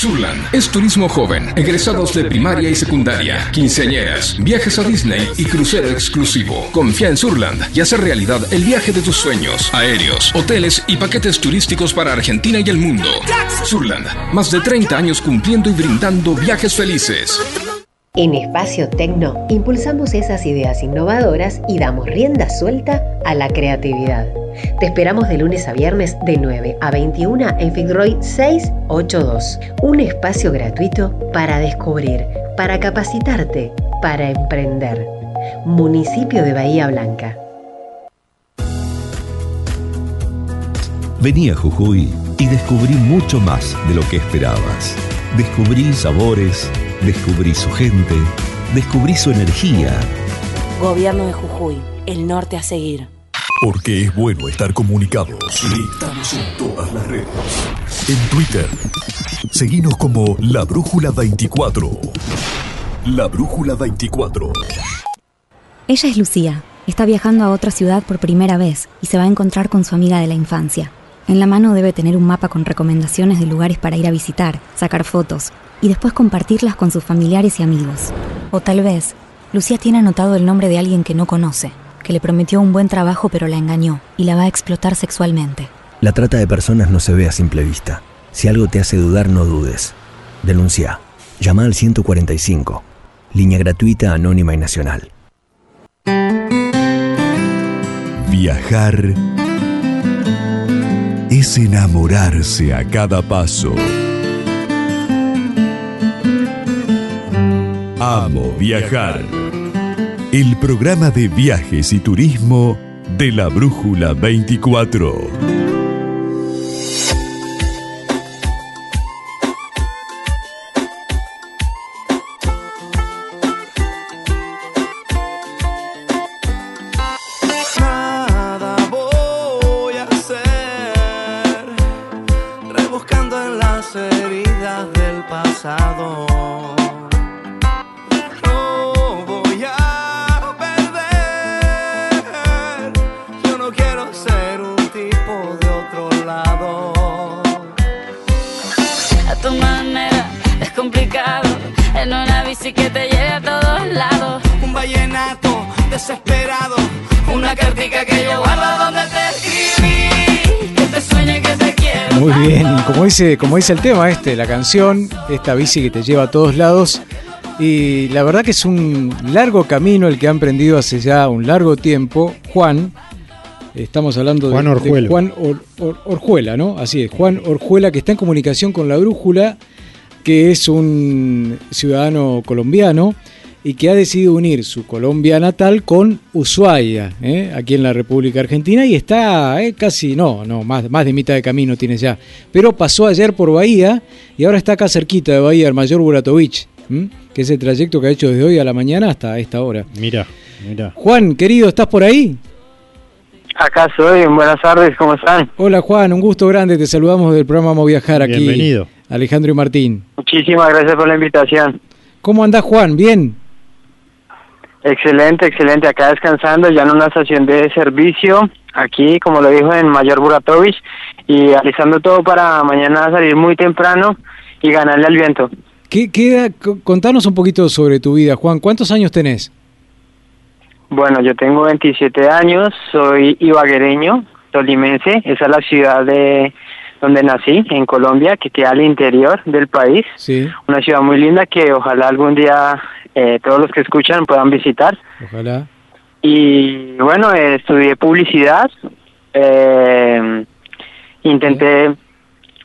Surland es turismo joven, egresados de primaria y secundaria, quinceañeras, viajes a Disney y crucero exclusivo. Confía en Surland y hace realidad el viaje de tus sueños, aéreos, hoteles y paquetes turísticos para Argentina y el mundo. Surland, más de 30 años cumpliendo y brindando viajes felices. En Espacio Tecno impulsamos esas ideas innovadoras y damos rienda suelta a la creatividad. Te esperamos de lunes a viernes de 9 a 21 en Fitzroy 682. Un espacio gratuito para descubrir, para capacitarte, para emprender. Municipio de Bahía Blanca. Vení a Jujuy y descubrí mucho más de lo que esperabas. Descubrí sabores, descubrí su gente, descubrí su energía. Gobierno de Jujuy, el norte a seguir. Porque es bueno estar comunicados. Estamos en todas las redes. En Twitter, seguinos como La Brújula 24. La Brújula 24. Ella es Lucía. Está viajando a otra ciudad por primera vez y se va a encontrar con su amiga de la infancia. En la mano debe tener un mapa con recomendaciones de lugares para ir a visitar, sacar fotos y después compartirlas con sus familiares y amigos. O tal vez, Lucía tiene anotado el nombre de alguien que no conoce, que le prometió un buen trabajo pero la engañó y la va a explotar sexualmente. La trata de personas no se ve a simple vista. Si algo te hace dudar, no dudes. Denuncia. Llama al 145. Línea gratuita, anónima y nacional. Viajar es enamorarse a cada paso. Amo viajar. El programa de viajes y turismo de la Brújula 24. Dice, como dice el tema este, la canción, esta bici que te lleva a todos lados. Y la verdad que es un largo camino el que ha emprendido hace ya un largo tiempo Juan. Estamos hablando de- Juan de, Orjuelo. Juan Or- Or- Orjuela, ¿no? Así es, Juan Orjuela que está en comunicación con la brújula, que es un ciudadano colombiano y que ha decidido unir su Colombia natal con Ushuaia, ¿eh? aquí en la República Argentina, y está eh, casi, no, no, más, más de mitad de camino tiene ya, pero pasó ayer por Bahía y ahora está acá cerquita de Bahía, el mayor Buratovich, que es el trayecto que ha hecho desde hoy a la mañana hasta esta hora. Mira, mira. Juan, querido, ¿estás por ahí? Acá estoy, buenas tardes, ¿cómo están? Hola Juan, un gusto grande, te saludamos del programa Vamos a Viajar aquí. Bienvenido. Alejandro y Martín. Muchísimas gracias por la invitación. ¿Cómo andás Juan? ¿Bien? Excelente, excelente. Acá descansando ya en una estación de servicio, aquí, como lo dijo en Mayor Buratovich, y alisando todo para mañana salir muy temprano y ganarle al viento. ¿Qué, c- contanos un poquito sobre tu vida, Juan. ¿Cuántos años tenés? Bueno, yo tengo 27 años, soy ibaguereño, tolimense, esa es la ciudad de donde nací, en Colombia, que queda al interior del país. Sí, Una ciudad muy linda que ojalá algún día eh, todos los que escuchan puedan visitar. ojalá. Y bueno, eh, estudié publicidad. eh, intenté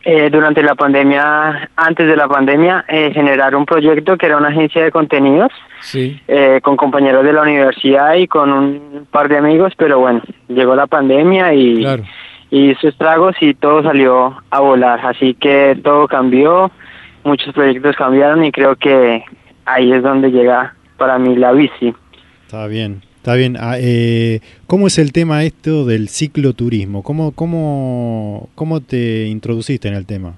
eh, durante la pandemia, antes de la pandemia, eh, generar un proyecto que era una agencia de contenidos Sí. con compañeros de la universidad y con un par de amigos, pero bueno, llegó la pandemia y, y hizo estragos y todo salió a volar. Así que todo cambió, muchos proyectos cambiaron y creo que ahí es donde llega para mí la bici. Está bien, está bien. Ah, eh, ¿Cómo es el tema esto del cicloturismo? ¿Cómo, cómo, ¿Cómo te introduciste en el tema?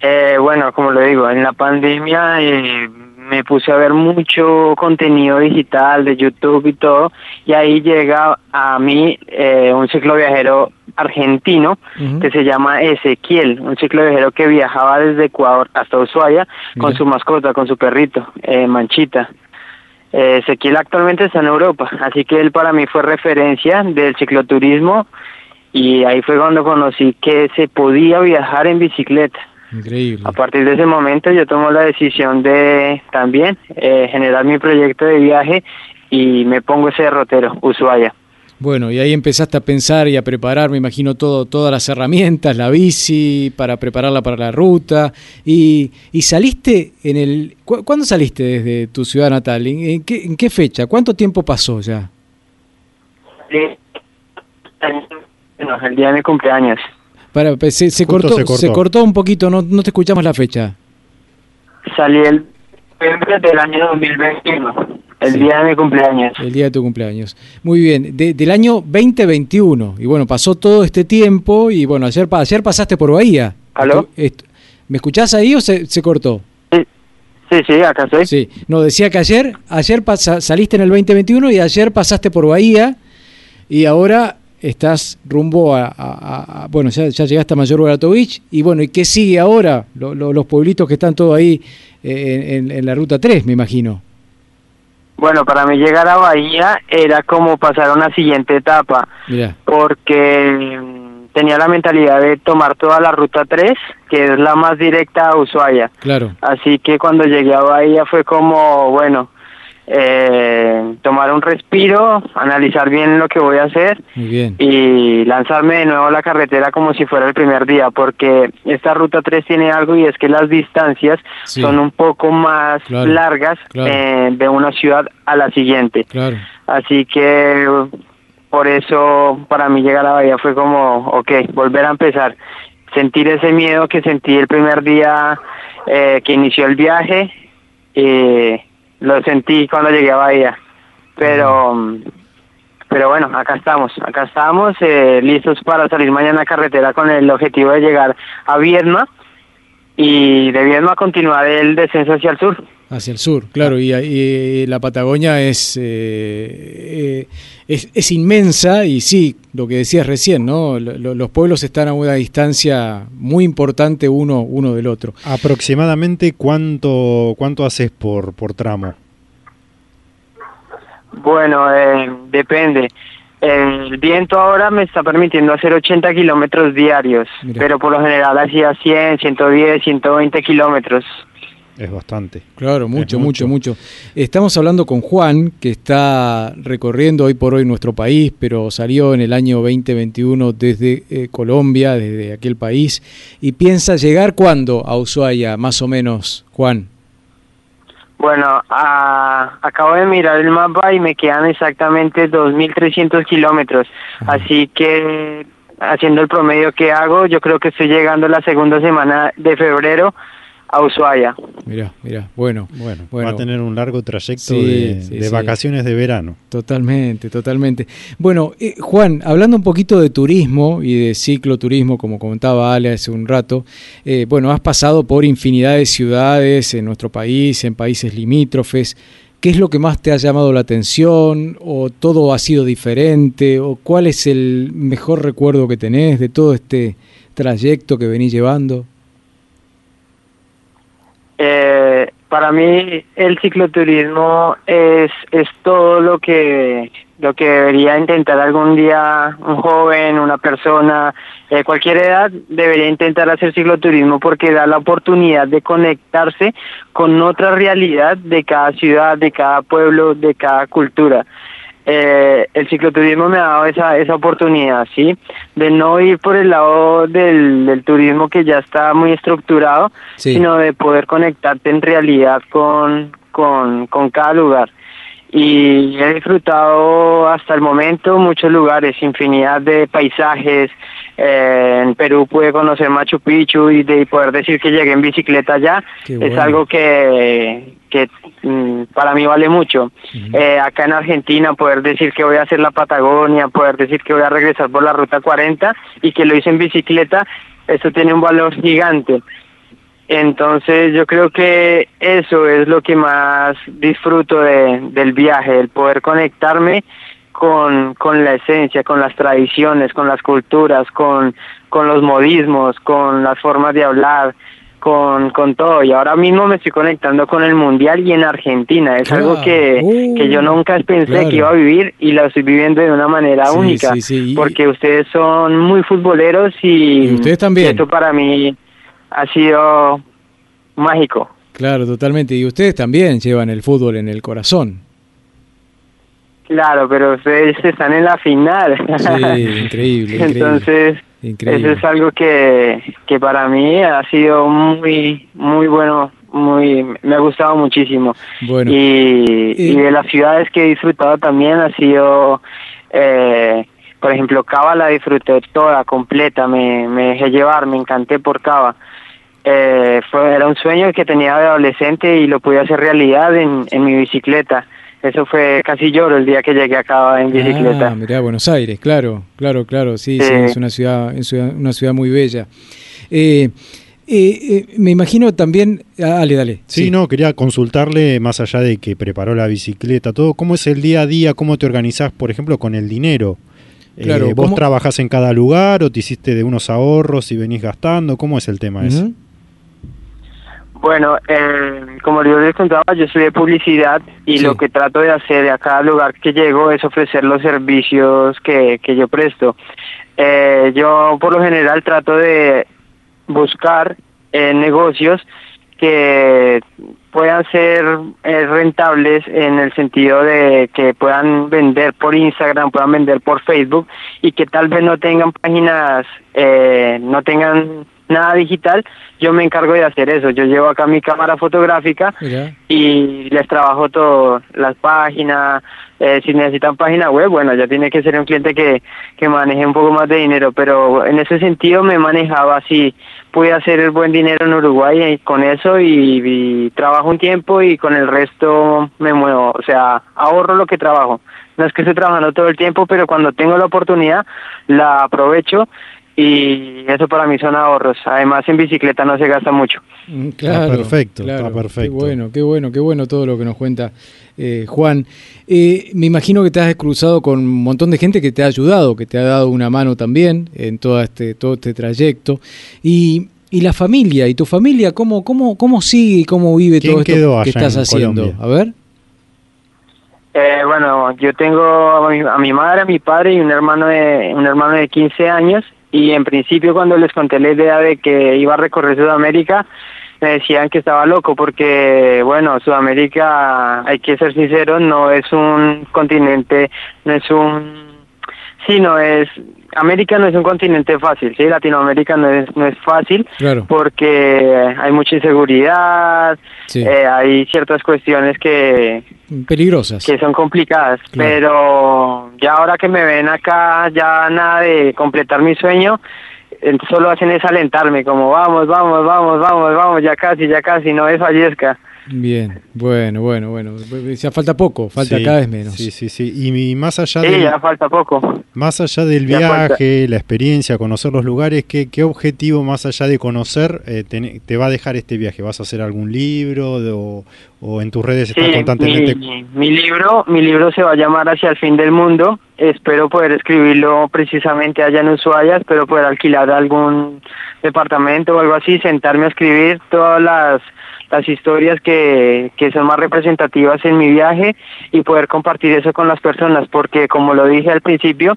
Eh, bueno, como lo digo, en la pandemia eh, me puse a ver mucho contenido digital de YouTube y todo, y ahí llega a mí eh, un cicloviajero argentino que se llama Ezequiel, un cicloviajero que viajaba desde Ecuador hasta Ushuaia con su mascota, con su perrito, eh, Manchita. Eh, Ezequiel actualmente está en Europa, así que él para mí fue referencia del cicloturismo y ahí fue cuando conocí que se podía viajar en bicicleta. Increíble. A partir de ese momento yo tomo la decisión de también eh, generar mi proyecto de viaje y me pongo ese derrotero, Ushuaia. Bueno, y ahí empezaste a pensar y a preparar, me imagino, todo, todas las herramientas, la bici, para prepararla para la ruta. Y, y saliste en el... ¿cu- ¿Cuándo saliste desde tu ciudad natal? ¿En, qué, en qué fecha? ¿Cuánto tiempo pasó ya? Bueno, el día de mi cumpleaños. Para, se, cortó, se cortó. se cortó un poquito, no, no te escuchamos la fecha. Salí el noviembre del año 2021, el día de mi cumpleaños. El día de tu cumpleaños. Muy bien, de- del año 2021. Y bueno, pasó todo este tiempo y bueno, ayer, ayer pasaste por Bahía. ¿Aló? ¿Me escuchás ahí o se, se cortó? Sí, sí, acá estoy. Sí, no, decía que ayer, ayer pasa- saliste en el 2021 y ayer pasaste por Bahía y ahora estás rumbo a, a- a- a- bueno, ya, ya llegaste a Mayor Baratovich y bueno, ¿y qué sigue ahora? Lo- lo- los pueblitos que están todos ahí eh, en, en la ruta 3, me imagino. Bueno, para mí llegar a Bahía era como pasar a una siguiente etapa. Porque mm, tenía la mentalidad de tomar toda la ruta 3, que es la más directa a Ushuaia. claro. Así que cuando llegué a Bahía fue como, bueno, eh, tomar un respiro, analizar bien lo que voy a hacer y lanzarme de nuevo a la carretera como si fuera el primer día, porque esta ruta 3 tiene algo y es que las distancias Sí. son un poco más Claro, largas claro. eh, de una ciudad a la siguiente. Claro. Así que por eso para mí llegar a Bahía fue como, ok, volver a empezar. Sentir ese miedo que sentí el primer día eh, que inició el viaje, eh, lo sentí cuando llegué a Bahía. Pero, mm, pero bueno, acá estamos, acá estamos eh, listos para salir mañana a carretera con el objetivo de llegar a Viedma y de Viedma continuar el descenso hacia el sur. Hacia el sur, claro, y, y la Patagonia es, eh, eh, es, es inmensa y sí, lo que decías recién, ¿no? Lo- lo- los pueblos están a una distancia muy importante uno, uno del otro. Aproximadamente cuánto cuánto haces por por tramo. Bueno, eh, depende. El viento ahora me está permitiendo hacer 80 kilómetros diarios, Mira. pero por lo general hacía 100, 110, 120 kilómetros. Es bastante. Claro, mucho, mucho, mucho. Estamos hablando con Juan, que está recorriendo hoy por hoy nuestro país, pero salió en el año 2021 desde eh, Colombia, desde aquel país, y piensa llegar cuándo a Ushuaia, más o menos, Juan. Bueno, acabo de mirar el mapa y me quedan exactamente 2.300 kilómetros. Así que haciendo el promedio que hago, yo creo que estoy llegando la segunda semana de febrero a Ushuaia. Mira, mira, bueno, Bueno, Bueno. va a tener un largo trayecto Sí, de, sí, de sí. vacaciones de verano. Totalmente, totalmente. Bueno, eh, Juan, hablando un poquito de turismo y de cicloturismo, como comentaba Ale hace un rato, eh, bueno, has pasado por infinidad de ciudades en nuestro país, en países limítrofes. ¿Qué es lo que más te ha llamado la atención? ¿O todo ha sido diferente? ¿O cuál es el mejor recuerdo que tenés de todo este trayecto que venís llevando? Eh, para mí el cicloturismo es, es todo lo que lo que debería intentar algún día un joven, una persona, de cualquier edad debería intentar hacer cicloturismo porque da la oportunidad de conectarse con otra realidad de cada ciudad, de cada pueblo, de cada cultura. Eh, el cicloturismo me ha dado esa, esa oportunidad, ¿sí? De no ir por el lado del, del turismo que ya está muy estructurado, Sí. sino de poder conectarte en realidad con, con, con cada lugar. Y he disfrutado hasta el momento muchos lugares, infinidad de paisajes. Eh, en Perú pude conocer Machu Picchu y de poder decir que llegué en bicicleta allá es algo que, que mm, para mí vale mucho. Eh, acá en Argentina poder decir que voy a hacer la Patagonia, poder decir que voy a regresar por la Ruta 40 y que lo hice en bicicleta, eso tiene un valor gigante. Entonces yo creo que eso es lo que más disfruto de, del viaje, el poder conectarme con, con la esencia, con las tradiciones, con las culturas, con, con los modismos, con las formas de hablar, con, con todo. Y ahora mismo me estoy conectando con el Mundial y en Argentina. Es Claro. algo que, Uh, que yo nunca pensé claro. que iba a vivir y lo estoy viviendo de una manera Sí, única. sí, sí. Y- Porque ustedes son muy futboleros y, Y ustedes también. y eso para mí ha sido mágico. Claro, totalmente. Y ustedes también llevan el fútbol en el corazón. Claro, pero ustedes están en la final. Sí, increíble, increíble. Entonces, Increíble. eso es algo que, que para mí ha sido muy, muy bueno, muy, me ha gustado muchísimo. Bueno. Y, y de las ciudades que he disfrutado también ha sido, eh, por ejemplo, Cava la disfruté toda, completa, me, me dejé llevar, me encanté por Cava. Eh, fue, era un sueño que tenía de adolescente y lo pude hacer realidad en, en mi bicicleta. Eso fue casi lloro el día que llegué a Cava en bicicleta. Ah, mirá, Buenos Aires, claro, claro, claro, sí, sí, Sí. es una ciudad, es una ciudad muy bella. Eh, eh, eh, me imagino también, ah, dale, dale. Sí, no, quería consultarle, más allá de que preparó la bicicleta, todo, ¿cómo es el día a día? ¿Cómo te organizás, por ejemplo, con el dinero? Eh, Claro, ¿Vos ¿cómo- trabajás en cada lugar o te hiciste de unos ahorros y venís gastando? ¿Cómo es el tema ese? Bueno, eh, como yo les contaba, yo estudié publicidad y Sí. lo que trato de hacer a cada lugar que llego es ofrecer los servicios que, que yo presto. Eh, yo por lo general trato de buscar eh, negocios que puedan ser eh, rentables en el sentido de que puedan vender por Instagram, puedan vender por Facebook y que tal vez no tengan páginas, eh, no tengan nada digital, yo me encargo de hacer eso. Yo llevo acá mi cámara fotográfica y les trabajo todo, las páginas, eh, si necesitan página web, bueno, ya tiene que ser un cliente que, que maneje un poco más de dinero, pero en ese sentido me manejaba así, pude hacer el buen dinero en Uruguay y con eso y, y trabajo un tiempo y con el resto me muevo, o sea, ahorro lo que trabajo. No es que estoy trabajando todo el tiempo, pero cuando tengo la oportunidad la aprovecho y eso para mí son ahorros. Además en bicicleta no se gasta mucho. Mm, Claro, perfecto, claro. está perfecto. Qué bueno, qué bueno, qué bueno todo lo que nos cuenta eh, Juan. Eh, me imagino que te has cruzado con un montón de gente que te ha ayudado, que te ha dado una mano también en todo este, todo este trayecto. Y, y la familia, y tu familia, ¿cómo, cómo, cómo sigue y cómo vive ¿Quién todo esto que estás en haciendo? Colombia? A ver. Eh, bueno, yo tengo a mi, a mi madre, a mi padre y un hermano de un hermano de 15 años y en principio cuando les conté la idea de que iba a recorrer Sudamérica me decían que estaba loco porque bueno, Sudamérica, hay que ser sinceros, no es un continente, no es un sí, no es América no es un continente fácil, sí, Latinoamérica no es no es fácil Claro. porque hay mucha inseguridad, Sí. eh, hay ciertas cuestiones que Peligrosas. que son complicadas, Claro. pero ya ahora que me ven acá, ya nada de completar mi sueño, eh, solo hacen es alentarme, como vamos, vamos, vamos, vamos, vamos, ya casi, ya casi, no desfallezca. Bien, bueno, bueno, bueno. Ya falta poco, falta Sí, cada vez menos. Sí, sí, sí. Y mi- más allá Sí, del, ya falta poco. más allá del Ya viaje, la experiencia, conocer los lugares, ¿qué, qué objetivo más allá de conocer eh, te, te va a dejar este viaje? ¿Vas a hacer algún libro de- o, o en tus redes estás Sí, constantemente? mi, mi libro, mi libro se va a llamar Hacia el fin del mundo. Espero poder escribirlo precisamente allá en Ushuaia, espero poder alquilar algún departamento o algo así, sentarme a escribir todas las las historias que, que son más representativas en mi viaje y poder compartir eso con las personas, porque como lo dije al principio,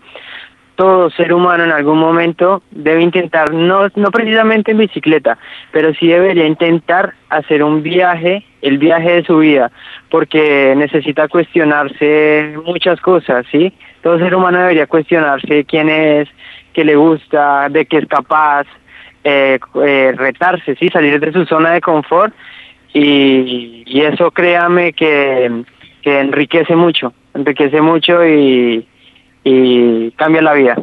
todo ser humano en algún momento debe intentar, no, no precisamente en bicicleta, pero sí debería intentar hacer un viaje, el viaje de su vida, porque necesita cuestionarse muchas cosas, ¿sí? Todo ser humano debería cuestionarse quién es, qué le gusta, de qué es capaz, eh, eh, retarse, ¿sí? Salir de su zona de confort y, y eso créame que, que enriquece mucho, enriquece mucho y, y cambia la vida.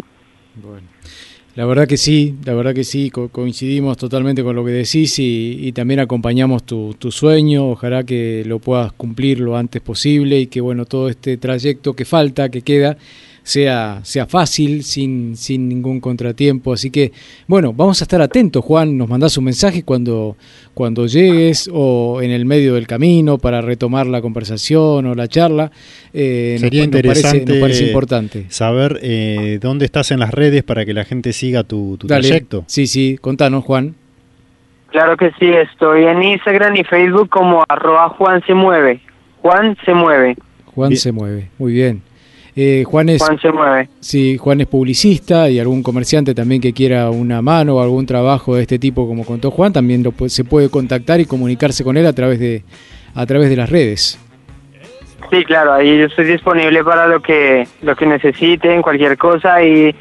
La verdad que sí, la verdad que sí, co- coincidimos totalmente con lo que decís y, y también acompañamos tu, tu sueño, ojalá que lo puedas cumplir lo antes posible y que bueno, todo este trayecto que falta, que queda, sea, sea fácil, sin, sin ningún contratiempo. Así que bueno, vamos a estar atentos, Juan, nos mandás un mensaje cuando, cuando llegues o en el medio del camino para retomar la conversación o la charla. Eh, nos- Sería nos parece- interesante nos parece importante. saber eh, dónde estás en las redes para que la gente siga tu, tu Dale. trayecto. Sí, sí, contanos, Juan. Claro que sí, estoy en Instagram y Facebook como arroba Juan se mueve. Juan se mueve. Juan se mueve, muy bien. Eh, Juan es, Juan se mueve. sí, Juan es publicista y algún comerciante también que quiera una mano o algún trabajo de este tipo, como contó Juan, también lo se puede contactar y comunicarse con él a través de a través de las redes. Sí, claro, ahí yo estoy disponible para lo que lo que necesiten, cualquier cosa y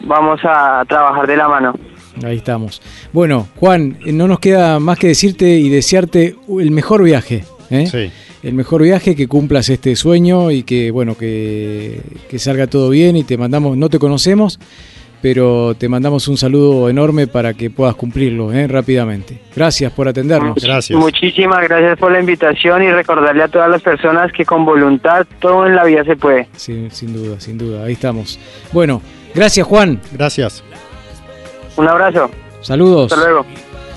vamos a trabajar de la mano. Ahí estamos. Bueno, Juan, no nos queda más que decirte y desearte el mejor viaje. ¿eh? El mejor viaje, que cumplas este sueño y que, bueno, que, que salga todo bien y te mandamos, no te conocemos, pero te mandamos un saludo enorme para que puedas cumplirlo ¿eh? rápidamente. Gracias por atendernos. Muchísimas gracias por la invitación y recordarle a todas las personas que con voluntad todo en la vida se puede. Sí, sin duda, sin duda, ahí estamos. Bueno, gracias Juan. Gracias. Un abrazo. Saludos. Hasta luego.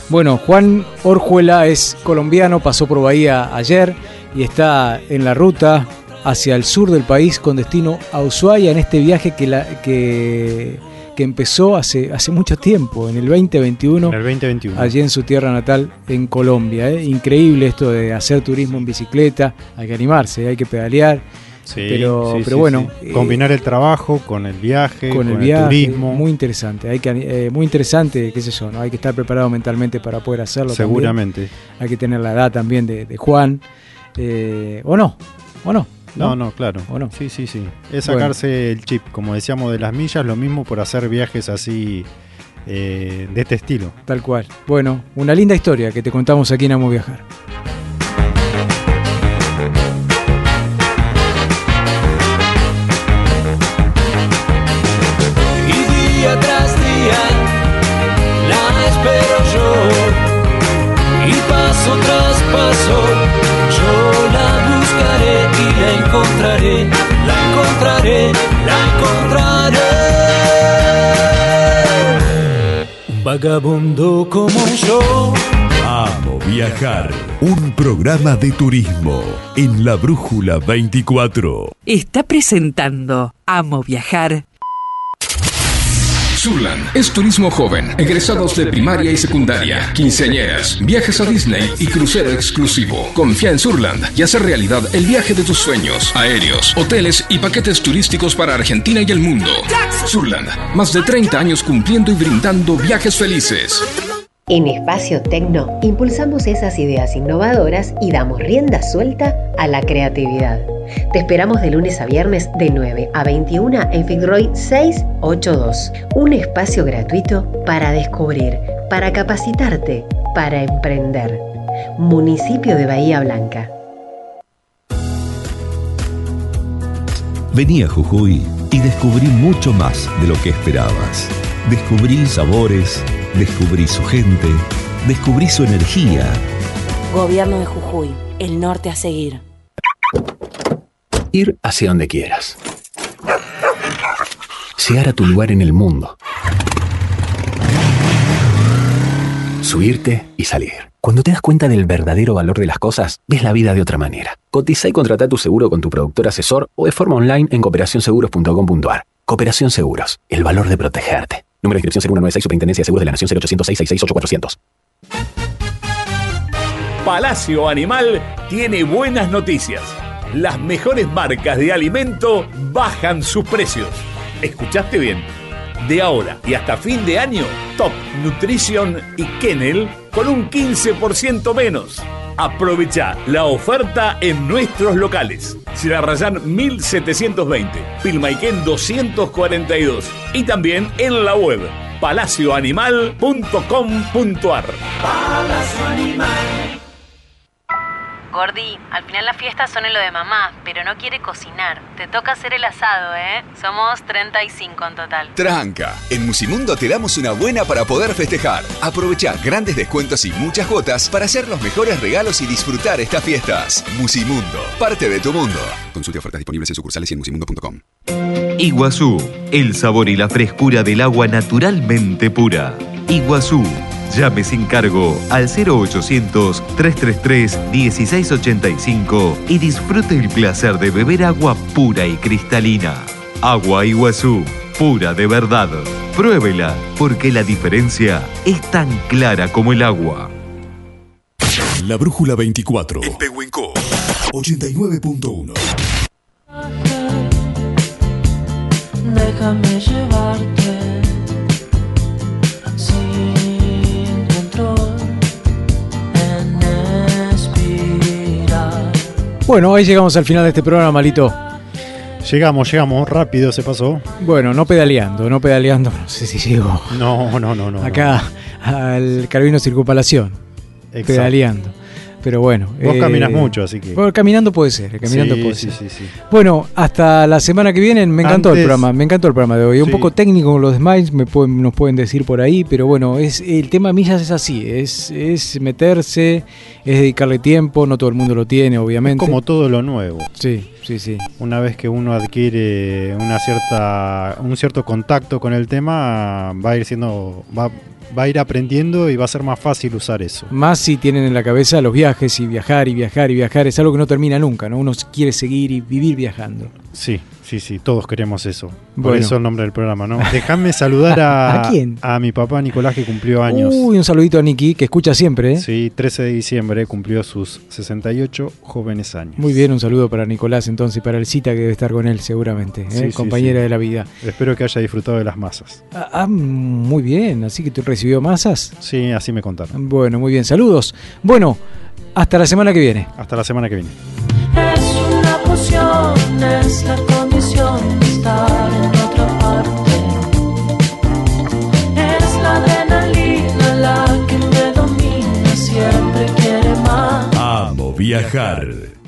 Bueno, Juan Orjuela es colombiano, pasó por Bahía ayer y está en la ruta hacia el sur del país con destino a Ushuaia en este viaje que, la, que, que empezó hace, hace mucho tiempo, en el 2021. En el 2021. Allí en su tierra natal, en Colombia. ¿eh? Increíble esto de hacer turismo en bicicleta. Hay que animarse, hay que pedalear. Sí, pero, sí, pero sí, bueno, eh, combinar el trabajo con el viaje, con el viaje, turismo. muy interesante, hay que eh, muy interesante, qué sé yo, ¿no? Hay que estar preparado mentalmente para poder hacerlo. también. Seguramente. Hay que tener la edad también de, de Juan, eh, o no, o no. No, no, claro. ¿O no? Sí, sí, sí. Es Bueno. sacarse el chip, como decíamos, de las millas, lo mismo por hacer viajes así eh, de este estilo. Tal cual. Bueno, una linda historia que te contamos aquí en Amo Viajar. Vagabundo como yo. Amo viajar. Un programa de turismo en la Brújula 24. Está presentando Amo Viajar Surland es turismo joven, egresados de primaria y secundaria, quinceañeras, viajes a Disney y crucero exclusivo. Confía en Surland y hace realidad el viaje de tus sueños, aéreos, hoteles y paquetes turísticos para Argentina y el mundo. Surland, más de 30 años cumpliendo y brindando viajes felices. En Espacio Tecno impulsamos esas ideas innovadoras y damos rienda suelta a la creatividad. Te esperamos de lunes a viernes de 9 a 21 en Fitzroy 682. Un espacio gratuito para descubrir, para capacitarte, para emprender. Municipio de Bahía Blanca. Vení a Jujuy y descubrí mucho más de lo que esperabas. Descubrí sabores, descubrí su gente, descubrí su energía. Gobierno de Jujuy, el norte a seguir. Ir hacia donde quieras. Llegar a tu lugar en el mundo. Subirte y salir. Cuando te das cuenta del verdadero valor de las cosas, ves la vida de otra manera. Cotiza y contrata tu seguro con tu productor asesor o de forma online en cooperacionseguros.com.ar. Cooperación Seguros, el valor de protegerte. Número de inscripción 0196 Superintendencia de Seguros de la Nación 0800 666 8400. Palacio Animal tiene buenas noticias. Las mejores marcas de alimento bajan sus precios. ¿Escuchaste bien? De ahora y hasta fin de año, Top Nutrition y Kennel con un 15% menos. Aprovecha la oferta en nuestros locales. Rayan 1720, Pilmaiquén 242 y también en la web palacioanimal.com.ar. Palacio. Gordi, al final las fiestas son en lo de mamá, pero no quiere cocinar. Te toca hacer el asado, ¿eh? Somos 35 en total. Tranca, en Musimundo te damos una buena para poder festejar. Aprovecha grandes descuentos y muchas cuotas para hacer los mejores regalos y disfrutar estas fiestas. Musimundo, parte de tu mundo. Consulte ofertas disponibles en sucursales y en musimundo.com. Iguazú, el sabor y la frescura del agua naturalmente pura. Iguazú, llame sin cargo al 0800-333-1685 y disfrute el placer de beber agua pura y cristalina. Agua Iguazú, pura de verdad. Pruébela, porque la diferencia es tan clara como el agua. La Brújula 24. En Pehuenco. 89.1. Déjame llevarte Bueno, ahí llegamos al final de este programa, Malito. Llegamos, llegamos, rápido se pasó. Bueno, no pedaleando, no pedaleando, no sé si llego. No, no, no, no. Acá al Carabino Circunvalación. Exacto. Pedaleando. Pero bueno. Vos eh, caminas mucho, así que. bueno, caminando puede ser, caminando Sí, puede sí, ser. sí, sí. Bueno, hasta la semana que viene. Me encantó el programa, me encantó el programa de hoy. Un poco técnico con los Smiles, me pueden, nos pueden decir por ahí, pero bueno, es el tema millas es así, es, es meterse, es dedicarle tiempo, no todo el mundo lo tiene, obviamente. Como todo lo nuevo. Sí, sí, sí. Una vez que uno adquiere una cierta, un cierto contacto con el tema, va a ir siendo, va, va a ir aprendiendo y va a ser más fácil usar eso. Más si tienen en la cabeza los viajes y viajar y viajar y viajar, es algo que no termina nunca, ¿no? Uno quiere seguir y vivir viajando. Sí, sí, sí, todos queremos eso. Por Bueno. eso el nombre del programa, ¿no? Déjame saludar a, ¿A quién? a mi papá Nicolás que cumplió años. Uy, un saludito a Nicky, que escucha siempre, ¿eh? Sí, 13 de diciembre cumplió sus 68 jóvenes años. Muy bien, un saludo para Nicolás entonces, y para el cita que debe estar con él seguramente, ¿eh? Sí, sí, compañera sí. de la vida. Espero que haya disfrutado de las masas. Ah, ah, muy bien, así que tú recibió masas. Sí, así me contaron. Bueno, muy bien, saludos. Bueno, hasta la semana que viene. Hasta la semana que viene. Es una poción, es la condición de estar en otra parte. Es la adrenalina la que me domina, siempre quiere más. Amo viajar.